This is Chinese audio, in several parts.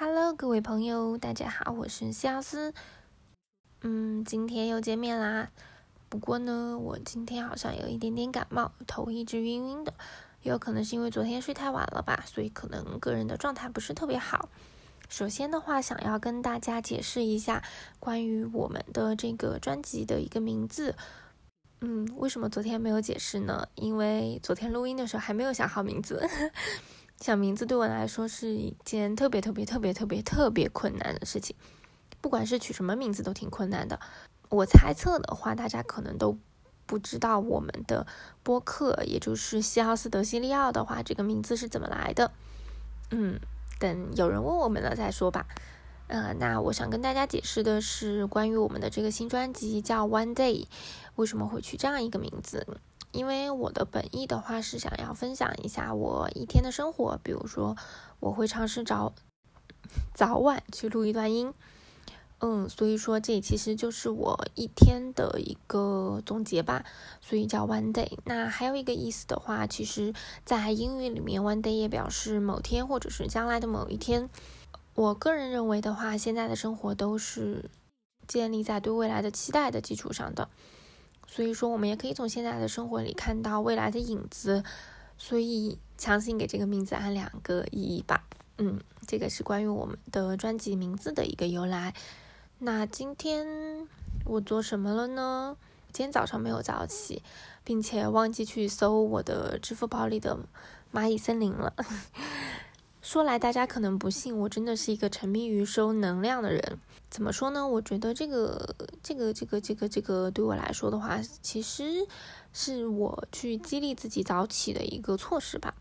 Hello，各位朋友，大家好，我是西奥斯。嗯，今天又见面啦。不过呢，我今天好像有一点点感冒，头一直晕晕的，也有可能是因为昨天睡太晚了吧，所以可能个人的状态不是特别好。首先的话，想要跟大家解释一下关于我们的这个专辑的一个名字。嗯，为什么昨天没有解释呢？因为昨天录音的时候还没有想好名字。想名字对我来说是一件特别特别特别特别特别困难的事情，不管是取什么名字都挺困难的。我猜测的话，大家可能都不知道我们的播客，也就是西奥斯德西利奥的话，这个名字是怎么来的。嗯，等有人问我们了再说吧。呃，那我想跟大家解释的是，关于我们的这个新专辑叫《One Day》，为什么会取这样一个名字？因为我的本意的话是想要分享一下我一天的生活，比如说我会尝试找早晚去录一段音，嗯，所以说这其实就是我一天的一个总结吧，所以叫 one day。那还有一个意思的话，其实在英语里面 one day 也表示某天或者是将来的某一天。我个人认为的话，现在的生活都是建立在对未来的期待的基础上的。所以说，我们也可以从现在的生活里看到未来的影子，所以强行给这个名字按两个意义吧。嗯，这个是关于我们的专辑名字的一个由来。那今天我做什么了呢？今天早上没有早起，并且忘记去搜我的支付宝里的蚂蚁森林了。说来大家可能不信，我真的是一个沉迷于收能量的人。怎么说呢？我觉得这个、这个、这个、这个、这个对我来说的话，其实是我去激励自己早起的一个措施吧。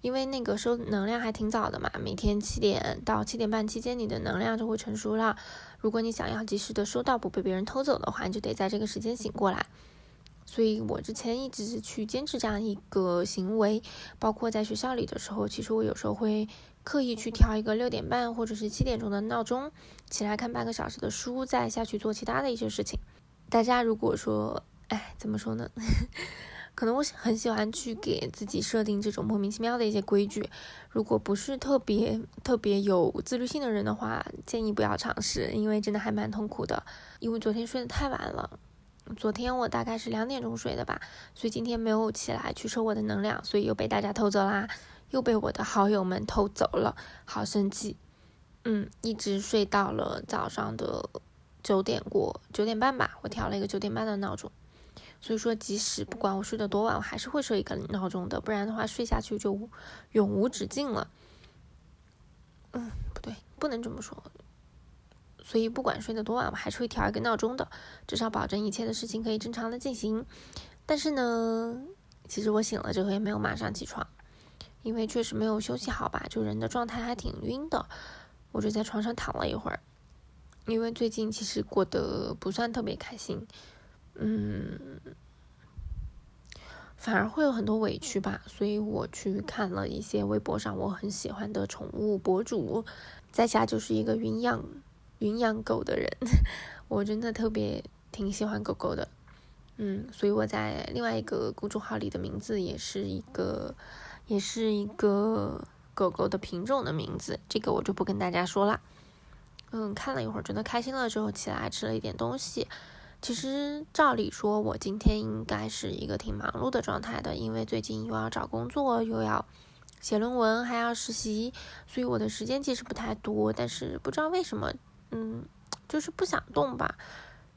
因为那个收能量还挺早的嘛，每天七点到七点半期间，你的能量就会成熟了。如果你想要及时的收到，不被别人偷走的话，你就得在这个时间醒过来。所以我之前一直是去坚持这样一个行为，包括在学校里的时候，其实我有时候会刻意去调一个六点半或者是七点钟的闹钟，起来看半个小时的书，再下去做其他的一些事情。大家如果说，哎，怎么说呢？可能我很喜欢去给自己设定这种莫名其妙的一些规矩。如果不是特别特别有自律性的人的话，建议不要尝试，因为真的还蛮痛苦的。因为昨天睡得太晚了。昨天我大概是两点钟睡的吧，所以今天没有起来去收我的能量，所以又被大家偷走啦，又被我的好友们偷走了，好生气。嗯，一直睡到了早上的九点过九点半吧，我调了一个九点半的闹钟。所以说，即使不管我睡得多晚，我还是会设一个闹钟的，不然的话睡下去就永无止境了。嗯，不对，不能这么说。所以不管睡得多晚，我还是会调一个闹钟的，至少保证一切的事情可以正常的进行。但是呢，其实我醒了之后也没有马上起床，因为确实没有休息好吧，就人的状态还挺晕的。我就在床上躺了一会儿，因为最近其实过得不算特别开心，嗯，反而会有很多委屈吧。所以我去看了一些微博上我很喜欢的宠物博主，在家就是一个云养。云养狗的人，我真的特别挺喜欢狗狗的，嗯，所以我在另外一个公众号里的名字也是一个，也是一个狗狗的品种的名字，这个我就不跟大家说了。嗯，看了一会儿，觉得开心了之后起来吃了一点东西。其实照理说，我今天应该是一个挺忙碌的状态的，因为最近又要找工作，又要写论文，还要实习，所以我的时间其实不太多。但是不知道为什么。嗯，就是不想动吧。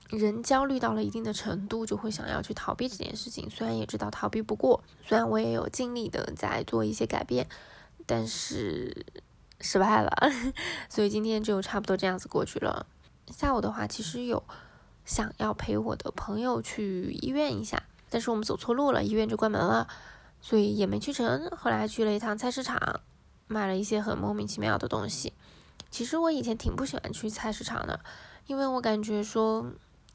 人焦虑到了一定的程度，就会想要去逃避这件事情。虽然也知道逃避不过，虽然我也有尽力的在做一些改变，但是失败了。所以今天就差不多这样子过去了。下午的话，其实有想要陪我的朋友去医院一下，但是我们走错路了，医院就关门了，所以也没去成。后来去了一趟菜市场，买了一些很莫名其妙的东西。其实我以前挺不喜欢去菜市场的，因为我感觉说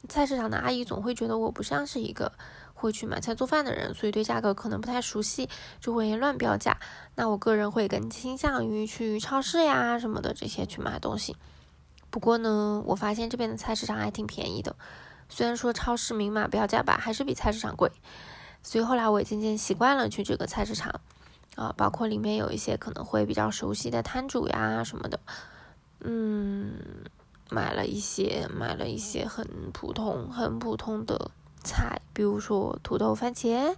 菜市场的阿姨总会觉得我不像是一个会去买菜做饭的人，所以对价格可能不太熟悉，就会乱标价。那我个人会更倾向于去超市呀什么的这些去买东西。不过呢，我发现这边的菜市场还挺便宜的，虽然说超市明码标价吧，还是比菜市场贵。所以后来我也渐渐习惯了去这个菜市场，啊，包括里面有一些可能会比较熟悉的摊主呀什么的。嗯，买了一些，买了一些很普通、很普通的菜，比如说土豆番茄，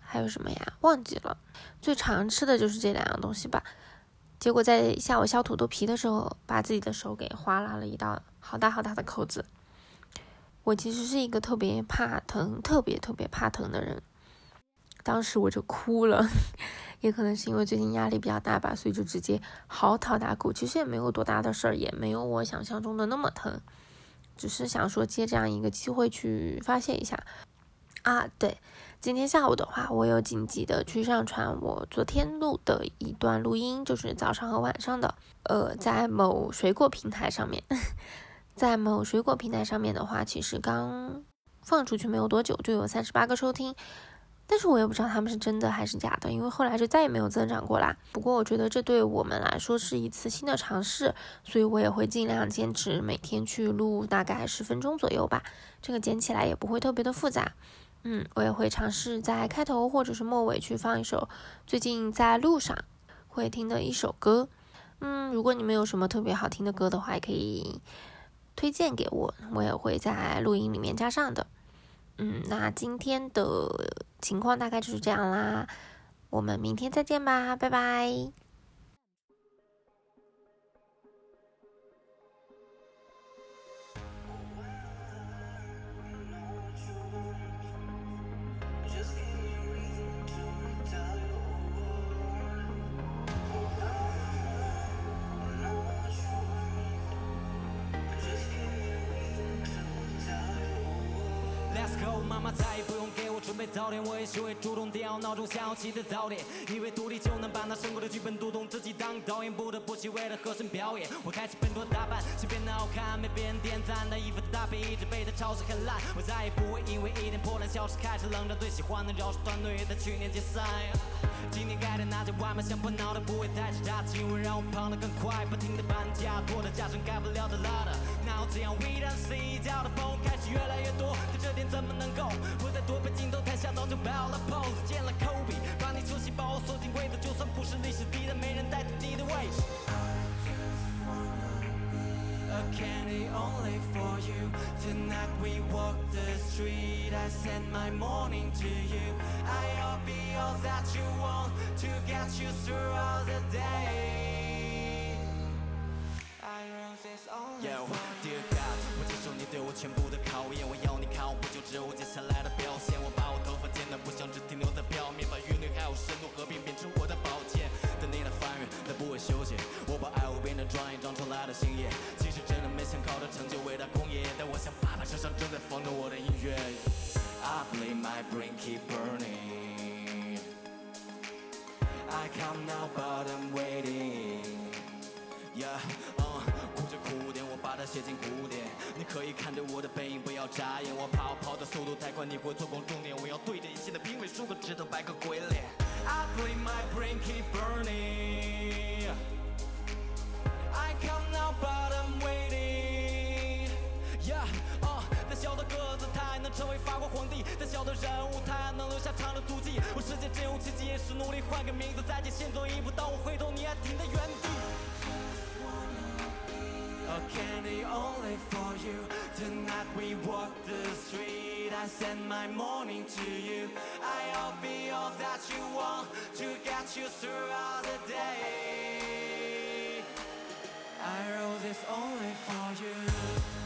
还有什么呀？忘记了。最常吃的就是这两样东西吧。结果在下午削土豆皮的时候，把自己的手给划拉了一道好大好大的口子。我其实是一个特别怕疼、特别特别怕疼的人。当时我就哭了，也可能是因为最近压力比较大吧，所以就直接嚎啕大哭。其实也没有多大的事儿，也没有我想象中的那么疼，只是想说借这样一个机会去发泄一下。啊，对，今天下午的话，我有紧急的去上传我昨天录的一段录音，就是早上和晚上的，呃，在某水果平台上面，在某水果平台上面的话，其实刚放出去没有多久，就有三十八个收听。但是我也不知道他们是真的还是假的，因为后来就再也没有增长过啦。不过我觉得这对我们来说是一次新的尝试，所以我也会尽量坚持每天去录大概十分钟左右吧。这个剪起来也不会特别的复杂。嗯，我也会尝试在开头或者是末尾去放一首最近在路上会听的一首歌。嗯，如果你们有什么特别好听的歌的话，也可以推荐给我，我也会在录音里面加上的。嗯，那今天的情况大概就是这样啦，我们明天再见吧，拜拜。妈妈再也不用给我准备早点，我也学会主动调闹钟响起的早点，以为独立就能把那生活的剧本读懂，自己当导演，不得不去为了和声表演。我开始笨拙打扮，想变得好看，被别人点赞，那一分的搭配一直被他嘲笑很烂。我再也不会因为一点破烂小事开始冷战，最喜欢的饶舌团队也在去年解散。今天改的那些外卖香喷闹的不会太差，气温让我胖得更快，不停的搬家，破的家成改不了的拉的。那我这样 we don't see，交的朋友开始越来越多，但这点怎么能够？我在躲避镜头，台下早就爆了 pose，见了 Kobe，candy only for you. Tonight we walk the street. I send my morning to you. I'll be all that you want to get you through all the day. I wrote this only for you. Dear God，我接受你对我全部的考验，我要你看我不就植物接下来的表 来的新叶。其实真的没想靠着成就伟大工业，但我想爸爸身上正在放着我的音乐。I play my brain keep burning. I come now but I'm waiting. Yeah, 嗯，哭着哭点，我把它写进古典。你可以看着我的背影，不要眨眼。我怕我跑的速度太快，你会错过终点。我要对着一线的评委竖个指头，摆个鬼脸。I play my brain keep burning. 成为法国皇帝；再小的人物，他还能留下长的足迹。我世界真有奇迹，也是努力换个名字，再见先走一步。当我回头，你还停在原地。A candy only for you. Tonight we walk the street. I send my morning to you. I'll be all that you want to get you throughout the day. I wrote this only for you.